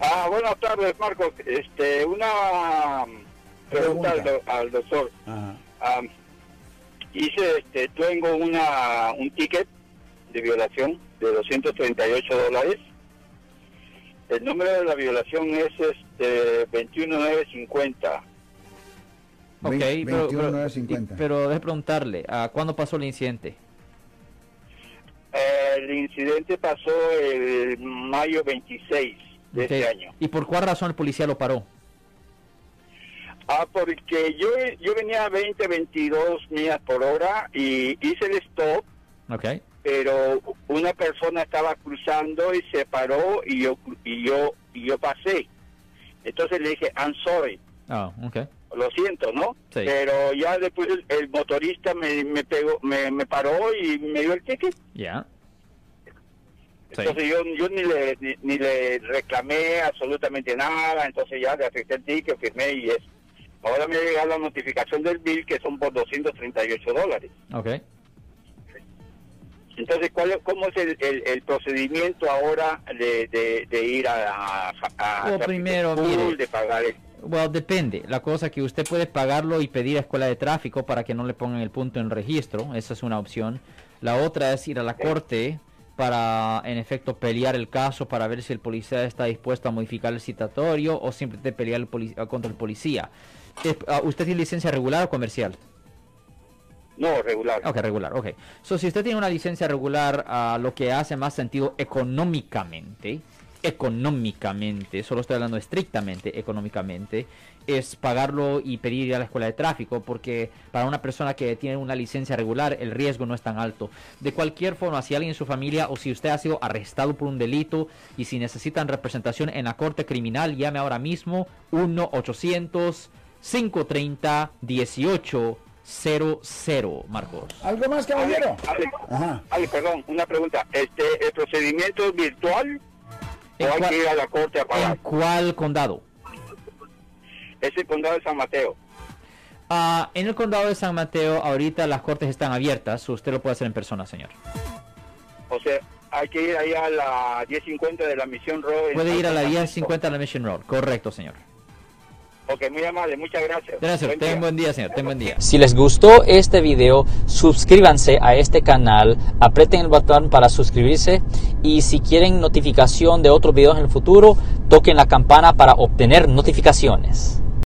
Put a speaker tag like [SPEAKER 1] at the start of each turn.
[SPEAKER 1] Ah, buenas tardes, Marcos. Este, una pregunta, al, do- al doctor.
[SPEAKER 2] Ajá.
[SPEAKER 1] Ah, hice, este, tengo una, un ticket de violación de 238 dólares. El número de la violación es este 21950.
[SPEAKER 3] Ok,
[SPEAKER 2] Vein-
[SPEAKER 3] pero,
[SPEAKER 2] 21,
[SPEAKER 3] pero,
[SPEAKER 2] 950.
[SPEAKER 3] pero deje preguntarle, ¿a ¿cuándo pasó el incidente?
[SPEAKER 1] Eh, el incidente pasó el mayo 26 de este año.
[SPEAKER 3] ¿Y por cuál razón el policía lo paró?
[SPEAKER 1] Ah, porque yo, yo venía a 20, 22 millas por hora y hice el stop,
[SPEAKER 3] Ok.
[SPEAKER 1] pero una persona estaba cruzando y se paró y yo y yo y yo pasé. Entonces le dije, I'm sorry,
[SPEAKER 3] Ah, ok.
[SPEAKER 1] lo siento, ¿no?
[SPEAKER 3] Sí.
[SPEAKER 1] Pero ya después el, motorista me, me pegó, me, me paró y me dio el ticket.
[SPEAKER 3] Ya.
[SPEAKER 1] Entonces yo, yo ni, le, ni, ni le reclamé absolutamente nada, entonces ya le afecté el ticket, firmé y es. Ahora me ha llegado la notificación del bill que son por 238 dólares.
[SPEAKER 3] Ok.
[SPEAKER 1] Entonces, ¿cuál, es- ¿cómo es el, el, el procedimiento ahora de, de, de ir a, a, a
[SPEAKER 3] primero, mire.
[SPEAKER 1] de pagar el-
[SPEAKER 3] Bueno, depende. La cosa que usted puede pagarlo y pedir a escuela de tráfico para que no le pongan el punto en registro. Esa es una opción. La otra es ir a la corte para, en efecto, pelear el caso para ver si el policía está dispuesto a modificar el citatorio o simplemente pelear el poli- contra el policía. Ah, ¿Usted tiene licencia regular o comercial?
[SPEAKER 1] No, regular.
[SPEAKER 3] Ok, regular, ok. So, si usted tiene una licencia regular, ah, lo que hace más sentido económicamente, económicamente, solo estoy hablando estrictamente económicamente, es pagarlo y pedir ir a la escuela de tráfico, porque para una persona que tiene una licencia regular, el riesgo no es tan alto. De cualquier forma, si alguien en su familia o si usted ha sido arrestado por un delito y si necesitan representación en la corte criminal, llame ahora mismo 1-800-530-1800, Marcos.
[SPEAKER 2] ¿Algo más,
[SPEAKER 1] Ale,
[SPEAKER 2] caballero?
[SPEAKER 1] Ale,
[SPEAKER 2] Ajá.
[SPEAKER 1] Ale, perdón, una pregunta. Este, ¿El procedimiento virtual
[SPEAKER 3] ¿En
[SPEAKER 1] hay
[SPEAKER 3] cuál-
[SPEAKER 1] que ir a la corte a
[SPEAKER 3] ¿En
[SPEAKER 1] pagar?
[SPEAKER 3] cuál condado?
[SPEAKER 1] Es el condado de San Mateo.
[SPEAKER 3] Ah, en el condado de San Mateo, ahorita las cortes están abiertas. Usted lo puede hacer en persona, señor.
[SPEAKER 1] O sea, hay que ir allá a la 1050 de la Misión Road. en
[SPEAKER 3] Puede ir a la
[SPEAKER 1] San Francisco.
[SPEAKER 3] 1050 de la Mission Road. Correcto, señor.
[SPEAKER 1] Ok, muy amable, muchas gracias.
[SPEAKER 3] Gracias.
[SPEAKER 1] Buen
[SPEAKER 3] un buen día, señor. Un buen día.
[SPEAKER 4] Si les gustó este video, suscríbanse a este canal, aprieten el botón para suscribirse y si quieren notificación de otros videos en el futuro, toquen la campana para obtener notificaciones.